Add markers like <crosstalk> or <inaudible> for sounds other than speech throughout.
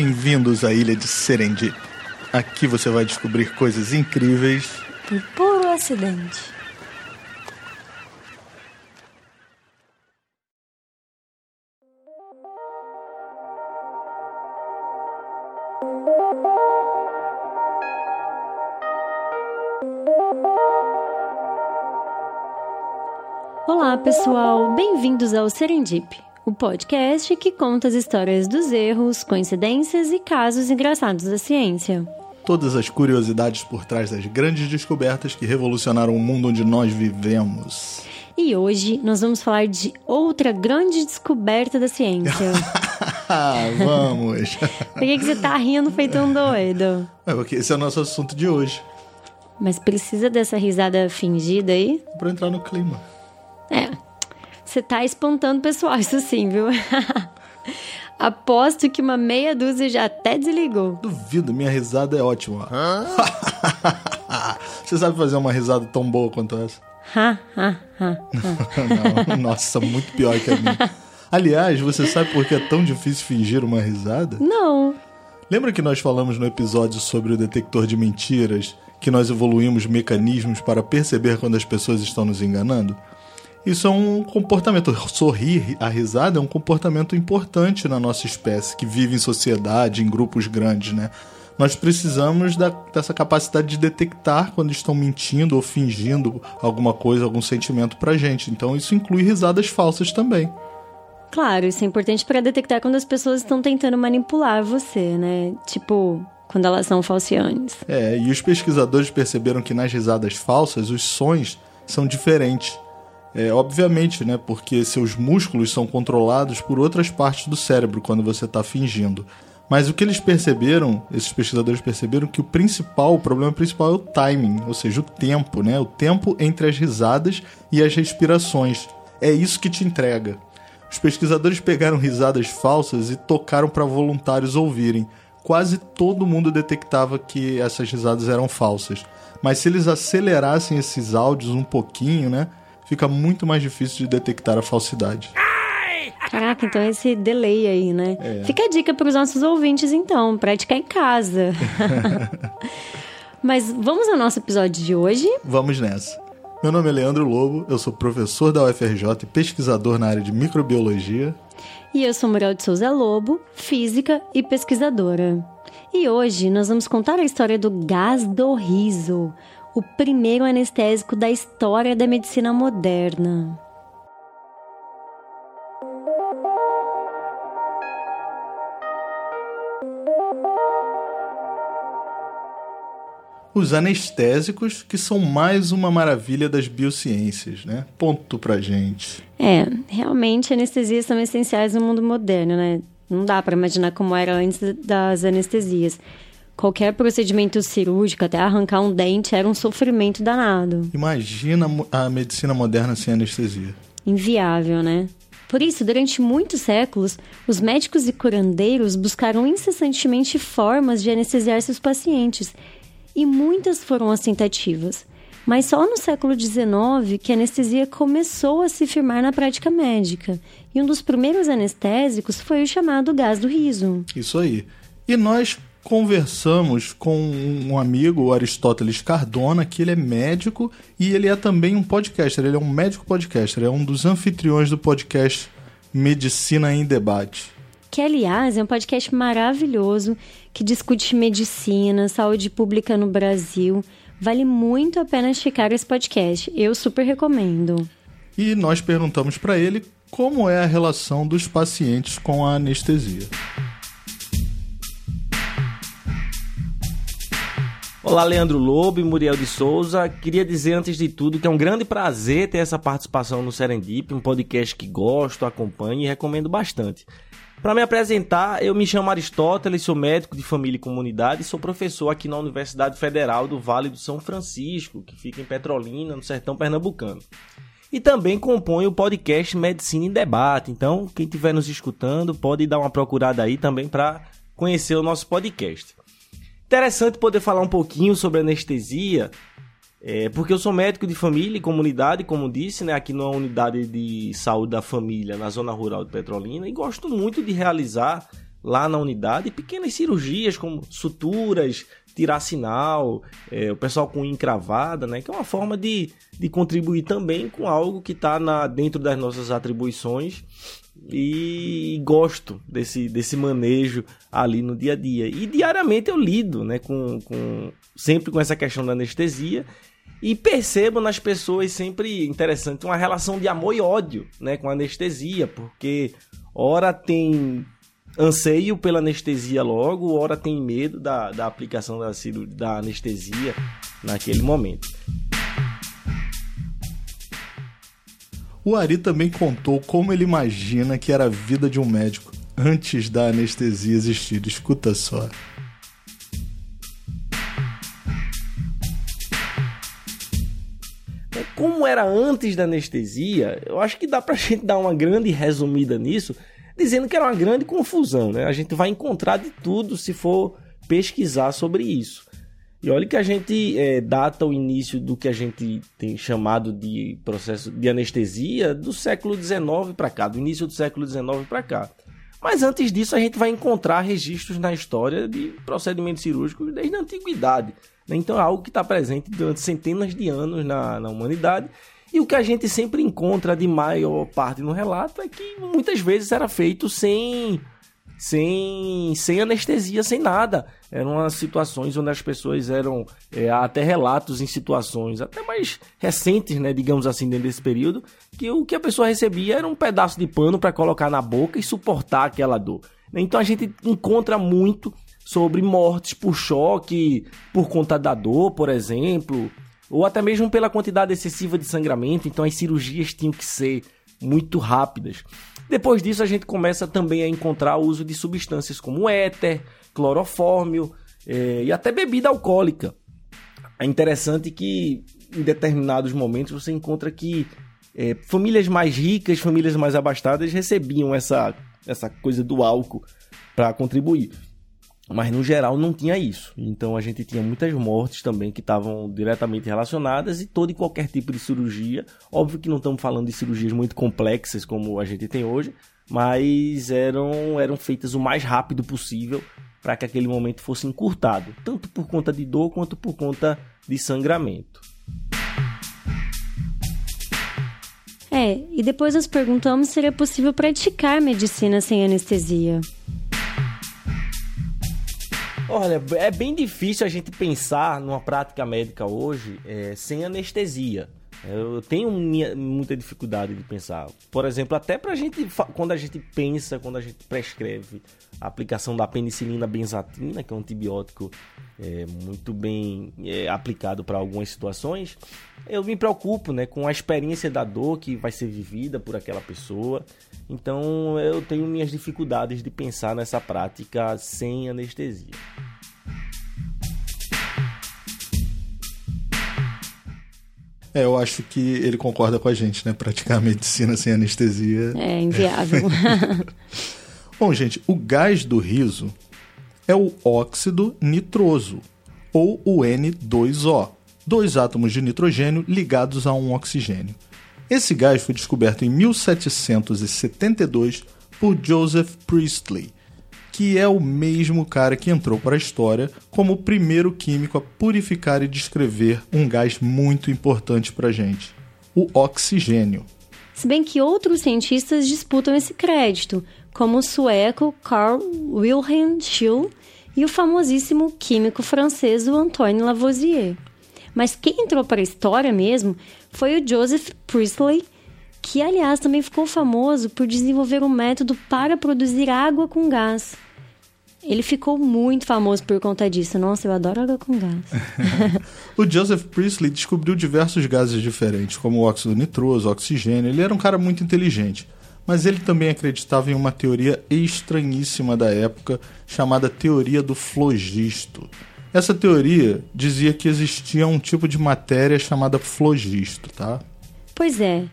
Bem-vindos à ilha de Serendip. Aqui você vai descobrir coisas incríveis por puro acidente. Olá, pessoal! Bem-vindos ao Serendip, o podcast que conta as histórias dos erros, coincidências e casos engraçados da ciência todas as curiosidades por trás das grandes descobertas que revolucionaram o mundo onde nós vivemos. E hoje nós vamos falar de outra grande descoberta da ciência. <laughs> vamos! Por que, que você tá rindo feito um doido? É porque esse é o nosso assunto de hoje. Mas precisa dessa risada fingida aí? Pra entrar no clima. É. Você tá espantando o pessoal, isso sim, viu? <laughs> Aposto que uma meia dúzia já até desligou. Duvido, minha risada é ótima. <laughs> Você sabe fazer uma risada tão boa quanto essa? <laughs> Não, nossa, muito pior que a minha. Aliás, você sabe por que é tão difícil fingir uma risada? Não. Lembra que nós falamos no episódio sobre o detector de mentiras que nós evoluímos mecanismos para perceber quando as pessoas estão nos enganando? Isso é um comportamento. Sorrir, a risada é um comportamento importante na nossa espécie, que vive em sociedade, em grupos grandes, né? Nós precisamos da, dessa capacidade de detectar quando estão mentindo ou fingindo alguma coisa, algum sentimento pra gente. Então isso inclui risadas falsas também. Claro, isso é importante para detectar quando as pessoas estão tentando manipular você, né? Tipo, quando elas são falciantes. É, e os pesquisadores perceberam que nas risadas falsas os sons são diferentes. É, obviamente, né? Porque seus músculos são controlados por outras partes do cérebro quando você está fingindo. Mas o que eles perceberam, esses pesquisadores perceberam que o principal, o problema principal é o timing, ou seja, o tempo, né? O tempo entre as risadas e as respirações. É isso que te entrega. Os pesquisadores pegaram risadas falsas e tocaram para voluntários ouvirem. Quase todo mundo detectava que essas risadas eram falsas. Mas se eles acelerassem esses áudios um pouquinho, né? Fica muito mais difícil de detectar a falsidade. Caraca, então esse delay aí, né? É. Fica a dica para os nossos ouvintes, então, praticar em casa. <laughs> Mas vamos ao nosso episódio de hoje? Vamos nessa. Meu nome é Leandro Lobo, eu sou professor da UFRJ e pesquisador na área de microbiologia. E eu sou Muriel de Souza Lobo, física e pesquisadora. E hoje nós vamos contar a história do gás do riso, o primeiro anestésico da história da medicina moderna. Os anestésicos, que são mais uma maravilha das biociências, né? Ponto pra gente. É, realmente anestesias são essenciais no mundo moderno, né? Não dá para imaginar como era antes das anestesias qualquer procedimento cirúrgico, até arrancar um dente, era um sofrimento danado. Imagina a medicina moderna sem anestesia. Inviável, né? Por isso, durante muitos séculos, os médicos e curandeiros buscaram incessantemente formas de anestesiar seus pacientes, e muitas foram as tentativas. Mas só no século XIX que a anestesia começou a se firmar na prática médica, e um dos primeiros anestésicos foi o chamado gás do riso. Isso aí. E nós conversamos com um amigo, o Aristóteles Cardona, que ele é médico e ele é também um podcaster. Ele é um médico podcaster, é um dos anfitriões do podcast Medicina em Debate. Que, aliás, é um podcast maravilhoso que discute medicina, saúde pública no Brasil. Vale muito a pena checar esse podcast. Eu super recomendo. E nós perguntamos para ele como é a relação dos pacientes com a anestesia. Olá, Leandro Lobo e Muriel de Souza. Queria dizer antes de tudo que é um grande prazer ter essa participação no Serendip, um podcast que gosto, acompanho e recomendo bastante. Para me apresentar, eu me chamo Aristóteles, sou médico de família e comunidade e sou professor aqui na Universidade Federal do Vale do São Francisco, que fica em Petrolina, no sertão pernambucano. E também componho o podcast Medicina em Debate. Então, quem estiver nos escutando, pode dar uma procurada aí também para conhecer o nosso podcast. Interessante poder falar um pouquinho sobre anestesia, é, porque eu sou médico de família e comunidade, como disse, né, aqui numa unidade de saúde da família na zona rural de Petrolina, e gosto muito de realizar lá na unidade, pequenas cirurgias como suturas, tirar sinal, é, o pessoal com encravada, né? Que é uma forma de, de contribuir também com algo que está dentro das nossas atribuições e gosto desse, desse manejo ali no dia a dia. E diariamente eu lido, né? Com, com, sempre com essa questão da anestesia e percebo nas pessoas sempre interessante uma relação de amor e ódio, né, com a anestesia, porque ora tem anseio pela anestesia logo, ora tem medo da, da aplicação da, da anestesia naquele momento. O Ari também contou como ele imagina que era a vida de um médico antes da anestesia existir. Escuta só. Como era antes da anestesia, eu acho que dá pra <laughs> gente dar uma grande resumida nisso, dizendo que era uma grande confusão, né? A gente vai encontrar de tudo se for pesquisar sobre isso. E olha que a gente é, data o início do que a gente tem chamado de processo de anestesia do século XIX para cá, do início do século XIX para cá. Mas antes disso, a gente vai encontrar registros na história de procedimentos cirúrgicos desde a antiguidade. Né? Então é algo que está presente durante centenas de anos na, na humanidade. E o que a gente sempre encontra de maior parte no relato é que muitas vezes era feito sem, sem, sem anestesia, sem nada. Eram situações onde as pessoas eram é, até relatos em situações até mais recentes, né, digamos assim, dentro desse período, que o que a pessoa recebia era um pedaço de pano para colocar na boca e suportar aquela dor. Então a gente encontra muito sobre mortes por choque, por conta da dor, por exemplo, ou até mesmo pela quantidade excessiva de sangramento, então as cirurgias tinham que ser muito rápidas. Depois disso, a gente começa também a encontrar o uso de substâncias como éter, clorofórmio é, e até bebida alcoólica. É interessante que em determinados momentos você encontra que é, famílias mais ricas, famílias mais abastadas recebiam essa, essa coisa do álcool para contribuir. Mas no geral não tinha isso. Então a gente tinha muitas mortes também que estavam diretamente relacionadas e todo e qualquer tipo de cirurgia. Óbvio que não estamos falando de cirurgias muito complexas como a gente tem hoje, mas eram, eram feitas o mais rápido possível para que aquele momento fosse encurtado, tanto por conta de dor quanto por conta de sangramento. É, e depois nós perguntamos se seria possível praticar medicina sem anestesia. Olha, é bem difícil a gente pensar numa prática médica hoje é, sem anestesia. Eu tenho minha, muita dificuldade de pensar. Por exemplo, até pra gente, quando a gente pensa, quando a gente prescreve a aplicação da penicilina benzatina, que é um antibiótico é, muito bem é, aplicado para algumas situações, eu me preocupo né, com a experiência da dor que vai ser vivida por aquela pessoa. Então eu tenho minhas dificuldades de pensar nessa prática sem anestesia. É, eu acho que ele concorda com a gente, né? Praticar medicina sem anestesia. É inviável. <laughs> Bom, gente, o gás do riso é o óxido nitroso, ou o N2O, dois átomos de nitrogênio ligados a um oxigênio. Esse gás foi descoberto em 1772 por Joseph Priestley, que é o mesmo cara que entrou para a história como o primeiro químico a purificar e descrever um gás muito importante para a gente, o oxigênio. Se bem que outros cientistas disputam esse crédito, como o sueco Carl Wilhelm Scheele e o famosíssimo químico francês Antoine Lavoisier. Mas quem entrou para a história mesmo foi o Joseph Priestley, que aliás também ficou famoso por desenvolver um método para produzir água com gás. Ele ficou muito famoso por conta disso. Nossa, eu adoro água com gás. <laughs> o Joseph Priestley descobriu diversos gases diferentes, como o óxido nitroso, oxigênio. Ele era um cara muito inteligente. Mas ele também acreditava em uma teoria estranhíssima da época, chamada teoria do flogisto. Essa teoria dizia que existia um tipo de matéria chamada flogisto, tá? Pois é.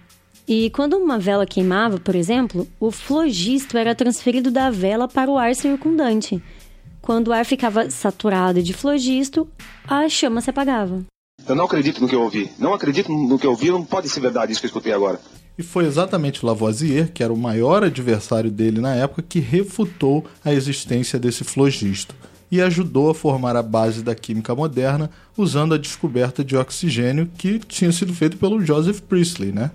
E quando uma vela queimava, por exemplo, o flogisto era transferido da vela para o ar circundante. Quando o ar ficava saturado de flogisto, a chama se apagava. Eu não acredito no que eu ouvi. Não acredito no que eu ouvi, não pode ser verdade isso que eu escutei agora. E foi exatamente Lavoisier, que era o maior adversário dele na época, que refutou a existência desse flogisto e ajudou a formar a base da química moderna usando a descoberta de oxigênio que tinha sido feito pelo Joseph Priestley, né?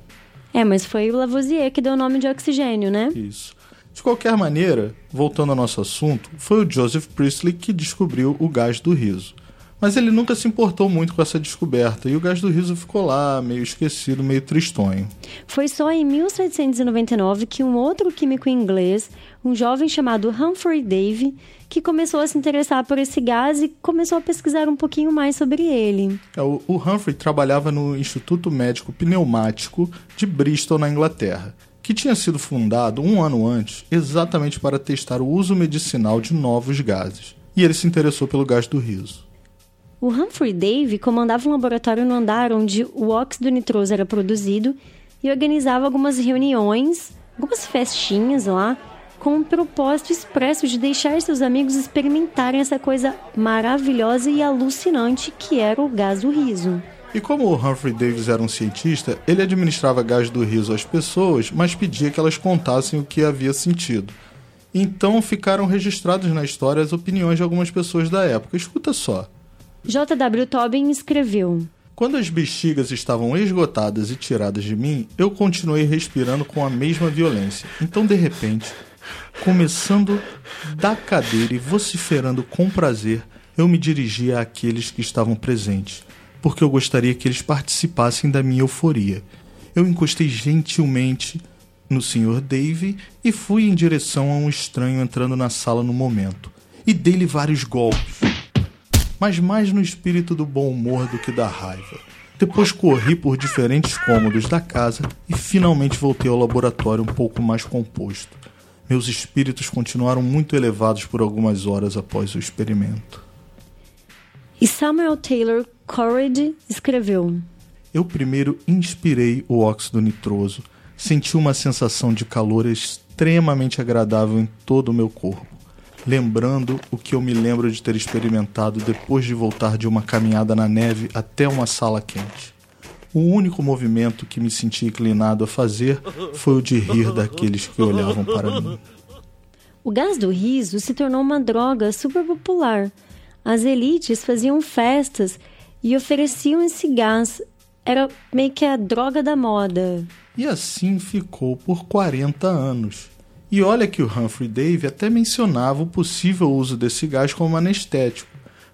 É, mas foi o Lavoisier que deu o nome de oxigênio, né? Isso. De qualquer maneira, voltando ao nosso assunto, foi o Joseph Priestley que descobriu o gás do riso. Mas ele nunca se importou muito com essa descoberta e o gás do riso ficou lá, meio esquecido, meio tristonho. Foi só em 1799 que um outro químico inglês, um jovem chamado Humphrey Davy, que começou a se interessar por esse gás e começou a pesquisar um pouquinho mais sobre ele. É, o, o Humphrey trabalhava no Instituto Médico Pneumático de Bristol, na Inglaterra, que tinha sido fundado um ano antes exatamente para testar o uso medicinal de novos gases. E ele se interessou pelo gás do riso. O Humphrey Davy comandava um laboratório no andar onde o óxido nitroso era produzido e organizava algumas reuniões, algumas festinhas lá, com o propósito expresso de deixar seus amigos experimentarem essa coisa maravilhosa e alucinante que era o gás do riso. E como o Humphrey Davis era um cientista, ele administrava gás do riso às pessoas, mas pedia que elas contassem o que havia sentido. Então ficaram registrados na história as opiniões de algumas pessoas da época. Escuta só. J.W. Tobin escreveu: Quando as bexigas estavam esgotadas e tiradas de mim, eu continuei respirando com a mesma violência. Então, de repente, começando da cadeira e vociferando com prazer, eu me dirigi àqueles que estavam presentes, porque eu gostaria que eles participassem da minha euforia. Eu encostei gentilmente no Sr. Dave e fui em direção a um estranho entrando na sala no momento. E dei-lhe vários golpes mas mais no espírito do bom humor do que da raiva. Depois corri por diferentes cômodos da casa e finalmente voltei ao laboratório um pouco mais composto. Meus espíritos continuaram muito elevados por algumas horas após o experimento. E Samuel Taylor Coleridge escreveu: Eu primeiro inspirei o óxido nitroso, senti uma sensação de calor extremamente agradável em todo o meu corpo lembrando o que eu me lembro de ter experimentado depois de voltar de uma caminhada na neve até uma sala quente. O único movimento que me senti inclinado a fazer foi o de rir daqueles que olhavam para mim. O gás do riso se tornou uma droga super popular. As elites faziam festas e ofereciam esse gás. Era meio que a droga da moda. E assim ficou por 40 anos. E olha que o Humphrey Davy até mencionava o possível uso desse gás como anestético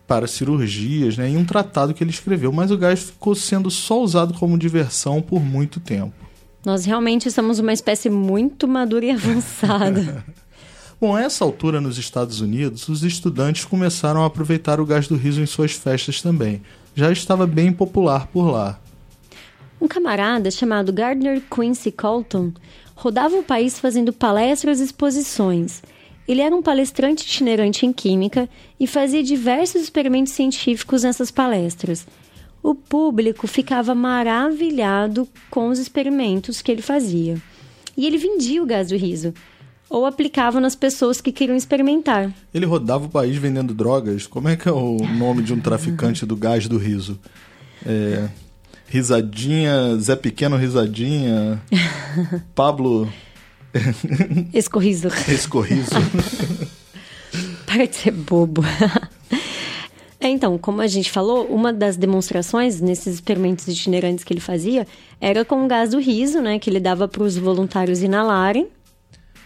para cirurgias né, em um tratado que ele escreveu, mas o gás ficou sendo só usado como diversão por muito tempo. Nós realmente somos uma espécie muito madura e <laughs> avançada. <laughs> Bom, a essa altura nos Estados Unidos, os estudantes começaram a aproveitar o gás do riso em suas festas também. Já estava bem popular por lá. Um camarada chamado Gardner Quincy Colton rodava o país fazendo palestras e exposições. Ele era um palestrante itinerante em química e fazia diversos experimentos científicos nessas palestras. O público ficava maravilhado com os experimentos que ele fazia. E ele vendia o gás do riso, ou aplicava nas pessoas que queriam experimentar. Ele rodava o país vendendo drogas? Como é que é o nome de um traficante do gás do riso? É. Risadinha, Zé Pequeno Risadinha, <laughs> Pablo. Escorriso. Escorriso. <laughs> Para de ser bobo. É, então, como a gente falou, uma das demonstrações nesses experimentos itinerantes que ele fazia era com o gás do riso, né? Que ele dava para os voluntários inalarem.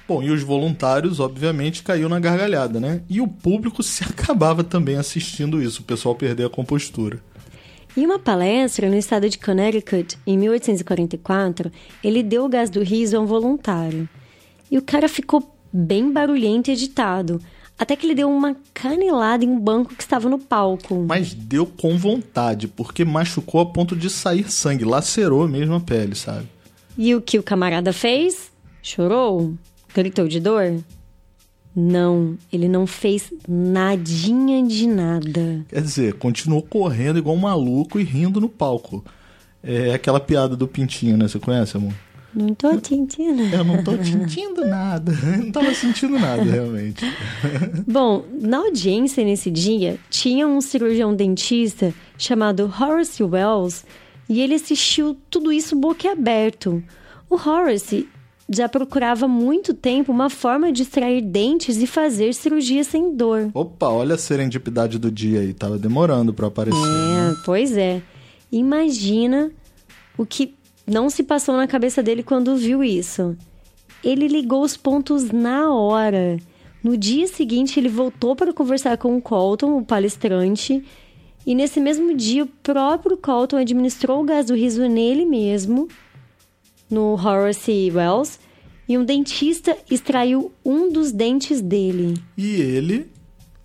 Bom, e os voluntários, obviamente, caiu na gargalhada, né? E o público se <laughs> acabava também assistindo isso, o pessoal perder a compostura. Em uma palestra no estado de Connecticut, em 1844, ele deu o gás do riso a um voluntário. E o cara ficou bem barulhento e agitado, até que ele deu uma canelada em um banco que estava no palco. Mas deu com vontade, porque machucou a ponto de sair sangue, lacerou mesmo a pele, sabe? E o que o camarada fez? Chorou? Gritou de dor? Não, ele não fez nadinha de nada. Quer dizer, continuou correndo igual um maluco e rindo no palco. É aquela piada do pintinho, né? Você conhece, amor? Não tô sentindo. Eu não tô sentindo nada. <laughs> Eu não tava sentindo nada, realmente. <laughs> Bom, na audiência nesse dia, tinha um cirurgião dentista chamado Horace Wells e ele assistiu tudo isso boquiaberto. O Horace já procurava há muito tempo uma forma de extrair dentes e fazer cirurgia sem dor. Opa, olha a serendipidade do dia aí, tava demorando para aparecer. É, pois é. Imagina o que não se passou na cabeça dele quando viu isso. Ele ligou os pontos na hora. No dia seguinte, ele voltou para conversar com o Colton, o palestrante, e nesse mesmo dia, o próprio Colton administrou o gás do riso nele mesmo, no Horace Wells, e um dentista extraiu um dos dentes dele. E ele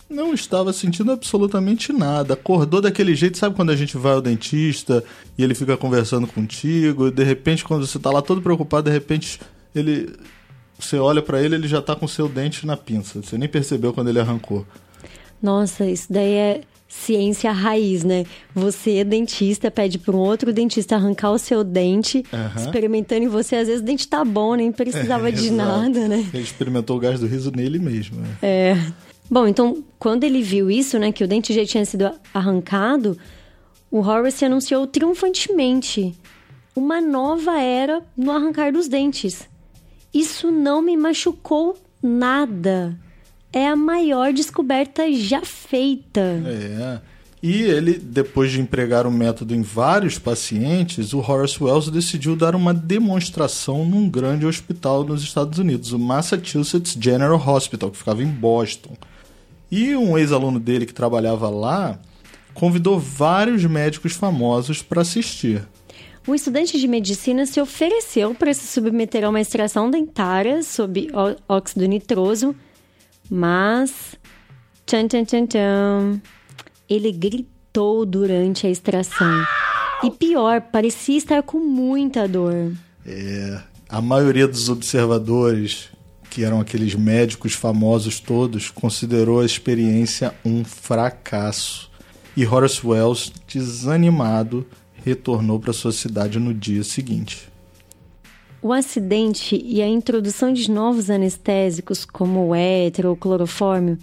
não estava sentindo absolutamente nada. Acordou daquele jeito, sabe quando a gente vai ao dentista e ele fica conversando contigo, e de repente, quando você está lá todo preocupado, de repente ele. Você olha para ele, ele já tá com seu dente na pinça. Você nem percebeu quando ele arrancou. Nossa, isso daí é ciência raiz, né? Você, dentista, pede para um outro dentista arrancar o seu dente, uhum. experimentando em você. Às vezes o dente tá bom, nem precisava é, de exato. nada, né? Ele experimentou o gás do riso nele mesmo. Né? É. Bom, então, quando ele viu isso, né, que o dente já tinha sido arrancado, o Horace anunciou triunfantemente uma nova era no arrancar dos dentes. Isso não me machucou nada. É a maior descoberta já feita. É. E ele, depois de empregar o método em vários pacientes, o Horace Wells decidiu dar uma demonstração num grande hospital nos Estados Unidos, o Massachusetts General Hospital, que ficava em Boston. E um ex-aluno dele que trabalhava lá convidou vários médicos famosos para assistir. O estudante de medicina se ofereceu para se submeter a uma extração dentária sob óxido nitroso, mas. Tchan, tchan, tchan, tchan, ele gritou durante a extração. E pior, parecia estar com muita dor. É, a maioria dos observadores que eram aqueles médicos famosos todos, considerou a experiência um fracasso. E Horace Wells, desanimado, retornou para sua cidade no dia seguinte. O acidente e a introdução de novos anestésicos, como o éter ou clorofórmio,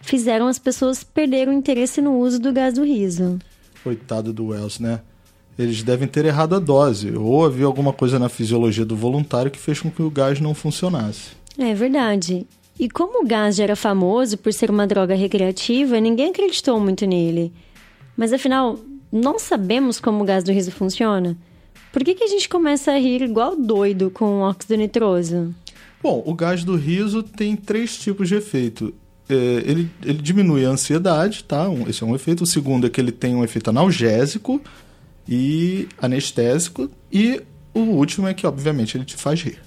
fizeram as pessoas perder o interesse no uso do gás do riso. Coitado do Wells, né? Eles devem ter errado a dose, ou havia alguma coisa na fisiologia do voluntário que fez com que o gás não funcionasse. É verdade. E como o gás já era famoso por ser uma droga recreativa, ninguém acreditou muito nele. Mas afinal, nós sabemos como o gás do riso funciona? Por que, que a gente começa a rir igual doido com o óxido nitroso? Bom, o gás do riso tem três tipos de efeito. É, ele, ele diminui a ansiedade, tá? Um, esse é um efeito. O segundo é que ele tem um efeito analgésico e anestésico. E o último é que, obviamente, ele te faz rir.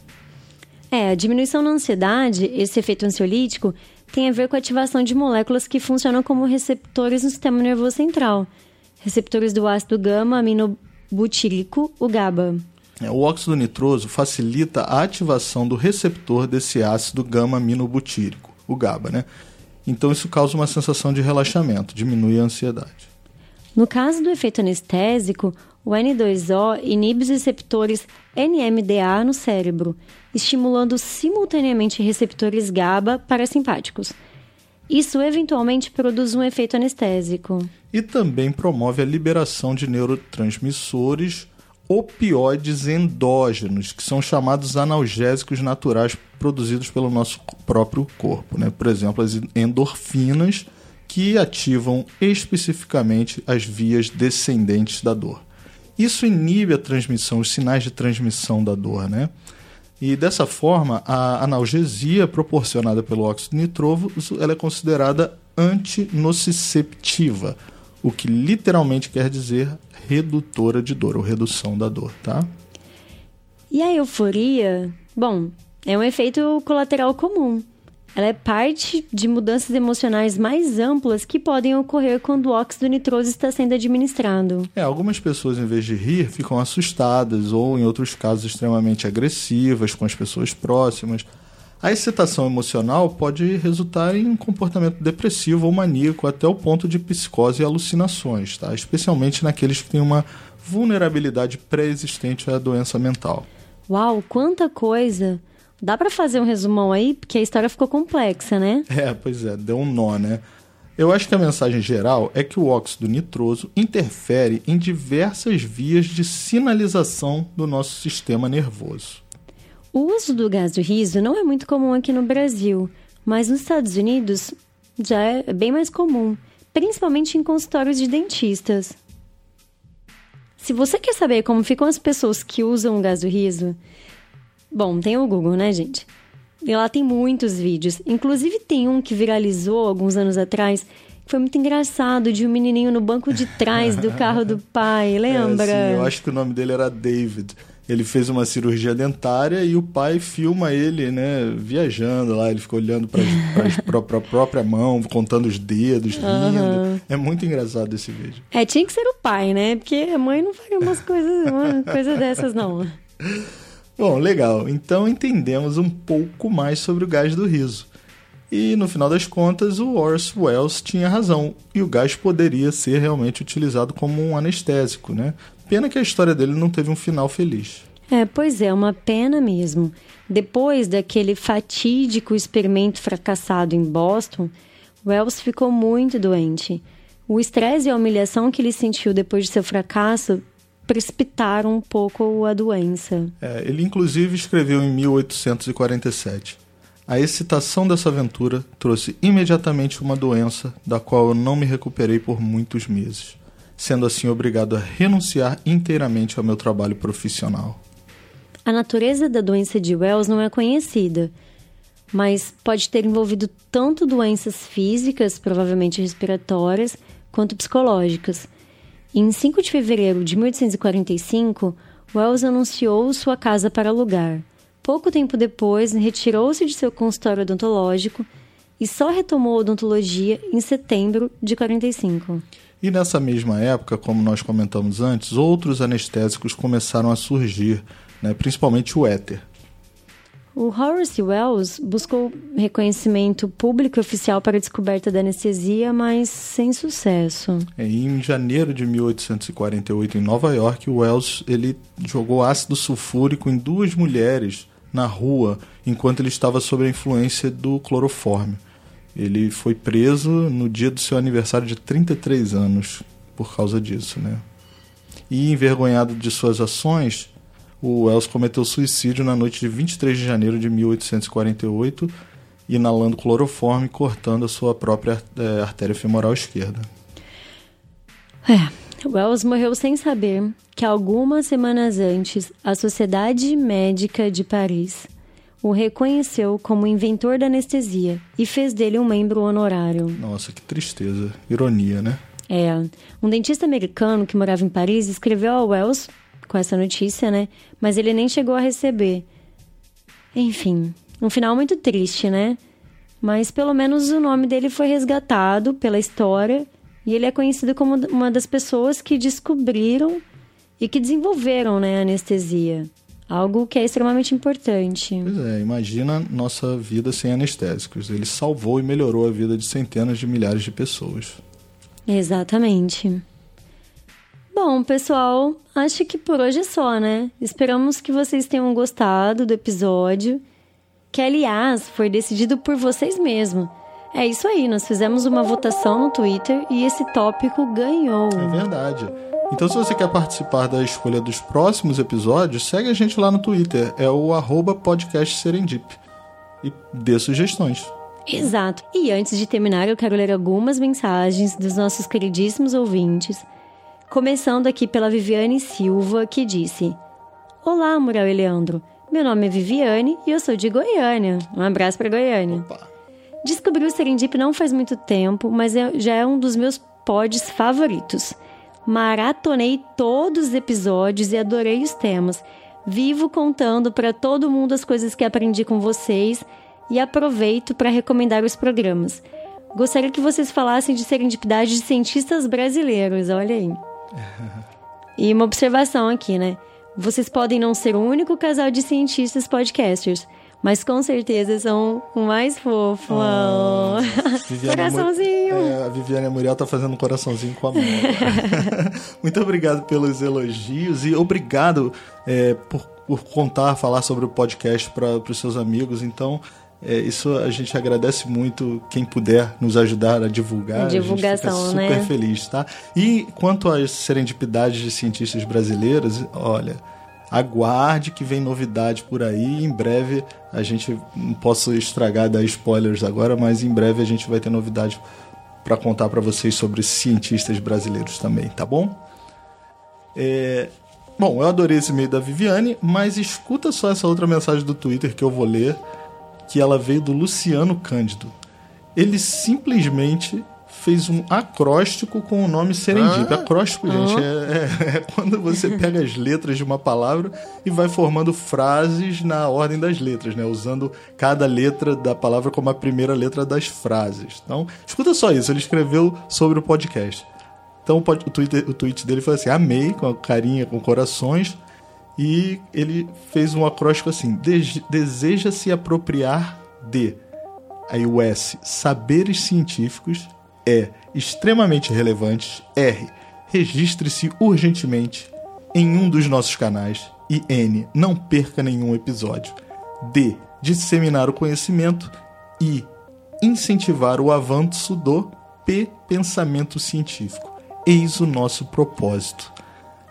É, a diminuição na ansiedade, esse efeito ansiolítico, tem a ver com a ativação de moléculas que funcionam como receptores no sistema nervoso central. Receptores do ácido gama-aminobutírico, o GABA. É, o óxido nitroso facilita a ativação do receptor desse ácido gama-aminobutírico, o GABA, né? Então isso causa uma sensação de relaxamento, diminui a ansiedade. No caso do efeito anestésico, o N2O inibe os receptores NMDA no cérebro, estimulando simultaneamente receptores GABA parasimpáticos. Isso eventualmente produz um efeito anestésico. E também promove a liberação de neurotransmissores opioides endógenos, que são chamados analgésicos naturais produzidos pelo nosso próprio corpo. Né? Por exemplo, as endorfinas, que ativam especificamente as vias descendentes da dor. Isso inibe a transmissão, os sinais de transmissão da dor, né? E dessa forma, a analgesia proporcionada pelo óxido nitroso ela é considerada antinociceptiva, o que literalmente quer dizer redutora de dor, ou redução da dor, tá? E a euforia? Bom, é um efeito colateral comum. Ela é parte de mudanças emocionais mais amplas que podem ocorrer quando o óxido nitroso está sendo administrado. É, algumas pessoas, em vez de rir, ficam assustadas ou, em outros casos, extremamente agressivas com as pessoas próximas. A excitação emocional pode resultar em um comportamento depressivo ou maníaco até o ponto de psicose e alucinações, tá? especialmente naqueles que têm uma vulnerabilidade pré-existente à doença mental. Uau, quanta coisa! Dá para fazer um resumão aí? Porque a história ficou complexa, né? É, pois é, deu um nó, né? Eu acho que a mensagem geral é que o óxido nitroso interfere em diversas vias de sinalização do nosso sistema nervoso. O uso do gás do riso não é muito comum aqui no Brasil, mas nos Estados Unidos já é bem mais comum, principalmente em consultórios de dentistas. Se você quer saber como ficam as pessoas que usam o gás do riso, bom, tem o Google, né, gente? E lá tem muitos vídeos. Inclusive tem um que viralizou alguns anos atrás. Que foi muito engraçado, de um menininho no banco de trás do carro do <laughs> pai, lembra? É, sim, eu acho que o nome dele era David. Ele fez uma cirurgia dentária e o pai filma ele, né, viajando lá. Ele fica olhando para <laughs> a própria mão, contando os dedos, rindo. Uhum. É muito engraçado esse vídeo. É, tinha que ser o pai, né? Porque a mãe não faria umas coisas, uma coisa dessas, não. <laughs> Bom, legal. Então entendemos um pouco mais sobre o gás do riso. E no final das contas, o Horace Wells tinha razão e o gás poderia ser realmente utilizado como um anestésico, né? Pena que a história dele não teve um final feliz. É, pois é, uma pena mesmo. Depois daquele fatídico experimento fracassado em Boston, Wells ficou muito doente. O estresse e a humilhação que ele sentiu depois de seu fracasso precipitaram um pouco a doença. É, ele, inclusive, escreveu em 1847. A excitação dessa aventura trouxe imediatamente uma doença da qual eu não me recuperei por muitos meses, sendo assim obrigado a renunciar inteiramente ao meu trabalho profissional. A natureza da doença de Wells não é conhecida, mas pode ter envolvido tanto doenças físicas, provavelmente respiratórias, quanto psicológicas em 5 de fevereiro de 1845, Wells anunciou sua casa para alugar. Pouco tempo depois, retirou-se de seu consultório odontológico e só retomou a odontologia em setembro de 45. E nessa mesma época, como nós comentamos antes, outros anestésicos começaram a surgir, né, principalmente o éter. O Horace Wells buscou reconhecimento público e oficial para a descoberta da anestesia, mas sem sucesso. É, em janeiro de 1848, em Nova York, Wells ele jogou ácido sulfúrico em duas mulheres na rua enquanto ele estava sob a influência do cloroforme. Ele foi preso no dia do seu aniversário de 33 anos por causa disso, né? E envergonhado de suas ações, o Wells cometeu suicídio na noite de 23 de janeiro de 1848, inalando cloroforme e cortando a sua própria é, artéria femoral esquerda. É, Wells morreu sem saber que algumas semanas antes a Sociedade Médica de Paris o reconheceu como inventor da anestesia e fez dele um membro honorário. Nossa, que tristeza. Ironia, né? É. Um dentista americano que morava em Paris escreveu a Wells com essa notícia, né? Mas ele nem chegou a receber. Enfim, um final muito triste, né? Mas pelo menos o nome dele foi resgatado pela história e ele é conhecido como uma das pessoas que descobriram e que desenvolveram né, a anestesia. Algo que é extremamente importante. Pois é, imagina nossa vida sem anestésicos. Ele salvou e melhorou a vida de centenas de milhares de pessoas. Exatamente. Bom, pessoal, acho que por hoje é só, né? Esperamos que vocês tenham gostado do episódio, que aliás foi decidido por vocês mesmos. É isso aí, nós fizemos uma votação no Twitter e esse tópico ganhou. É verdade. Então, se você quer participar da escolha dos próximos episódios, segue a gente lá no Twitter, é o arroba podcast Serendip. E dê sugestões. Exato. E antes de terminar, eu quero ler algumas mensagens dos nossos queridíssimos ouvintes Começando aqui pela Viviane Silva, que disse: Olá, Muriel e Leandro. Meu nome é Viviane e eu sou de Goiânia. Um abraço para Goiânia. Opa. Descobri o Serendip não faz muito tempo, mas é, já é um dos meus pods favoritos. Maratonei todos os episódios e adorei os temas. Vivo contando para todo mundo as coisas que aprendi com vocês e aproveito para recomendar os programas. Gostaria que vocês falassem de serendipidade de cientistas brasileiros, olha aí. E uma observação aqui, né? Vocês podem não ser o único casal de cientistas podcasters, mas com certeza são o mais fofo. Oh, <laughs> coraçãozinho. É, a Viviane Muriel tá fazendo um coraçãozinho com a mão. <laughs> Muito obrigado pelos elogios e obrigado é, por, por contar, falar sobre o podcast para os seus amigos. Então, é, isso a gente agradece muito quem puder nos ajudar a divulgar. Divulgação, a gente fica super né? feliz, tá? E quanto às serendipidades de cientistas brasileiros, olha, aguarde que vem novidade por aí. Em breve a gente não posso estragar dar spoilers agora, mas em breve a gente vai ter novidade para contar para vocês sobre cientistas brasileiros também, tá bom? É... Bom, eu adorei esse e-mail da Viviane, mas escuta só essa outra mensagem do Twitter que eu vou ler, que ela veio do Luciano Cândido. Ele simplesmente fez um acróstico com o nome Serendip. Ah, acróstico, gente, é, é, é, quando você <laughs> pega as letras de uma palavra e vai formando frases na ordem das letras, né? Usando cada letra da palavra como a primeira letra das frases. Então, escuta só isso. Ele escreveu sobre o podcast. Então, o, Twitter, o tweet dele foi assim: amei, com a carinha, com corações. E ele fez um acróstico assim: deseja se apropriar de. Aí o S, saberes científicos é extremamente relevante. R. Registre-se urgentemente em um dos nossos canais. E N. Não perca nenhum episódio. D. Disseminar o conhecimento. E incentivar o avanço do P. Pensamento científico. Eis o nosso propósito.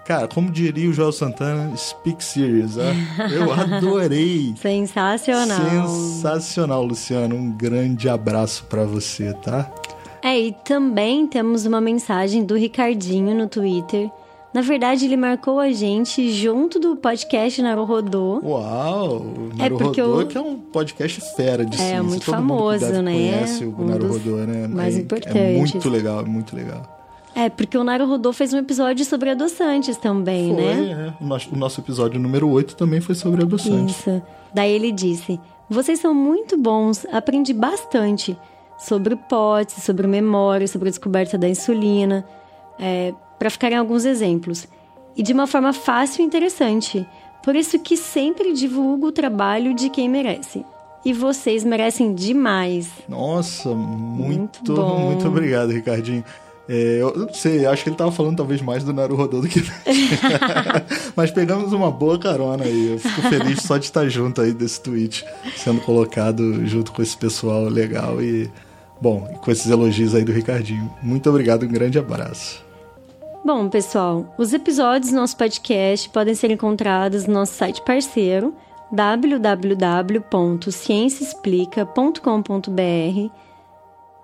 Cara, como diria o Joel Santana, speak serious. Ah? Eu <laughs> adorei. Sensacional. Sensacional, Luciano. Um grande abraço para você, tá? É, e também temos uma mensagem do Ricardinho no Twitter. Na verdade, ele marcou a gente junto do podcast Naruhodô. Uau! É porque eu... que é um podcast fera de é, ciência. É, muito Todo famoso, mundo né? conhece o um Naruhodô, né? Mais é, importante. É muito legal, é muito legal. É, porque o Naruhodô fez um episódio sobre adoçantes também, foi, né? É. O, nosso, episódio número 8 também foi sobre adoçantes. Isso. Daí ele disse: Vocês são muito bons, aprendi bastante sobre hipótese, sobre memória, sobre a descoberta da insulina, é, para ficarem alguns exemplos. E de uma forma fácil e interessante. Por isso que sempre divulgo o trabalho de quem merece. E vocês merecem demais. Nossa, muito, muito, muito obrigado, Ricardinho. É, eu não sei, acho que ele tava falando talvez mais do Naruhodô do que <laughs> Mas pegamos uma boa carona aí. Eu fico feliz só de estar junto aí desse tweet sendo colocado junto com esse pessoal legal e Bom, com esses elogios aí do Ricardinho. Muito obrigado, um grande abraço. Bom, pessoal, os episódios do nosso podcast podem ser encontrados no nosso site parceiro www.cienciaexplica.com.br,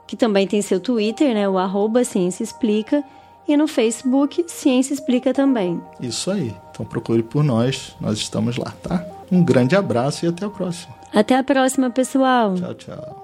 que também tem seu Twitter, né, o arroba Ciência Explica, e no Facebook Ciência Explica também. Isso aí. Então procure por nós, nós estamos lá, tá? Um grande abraço e até a próxima. Até a próxima, pessoal. Tchau, tchau.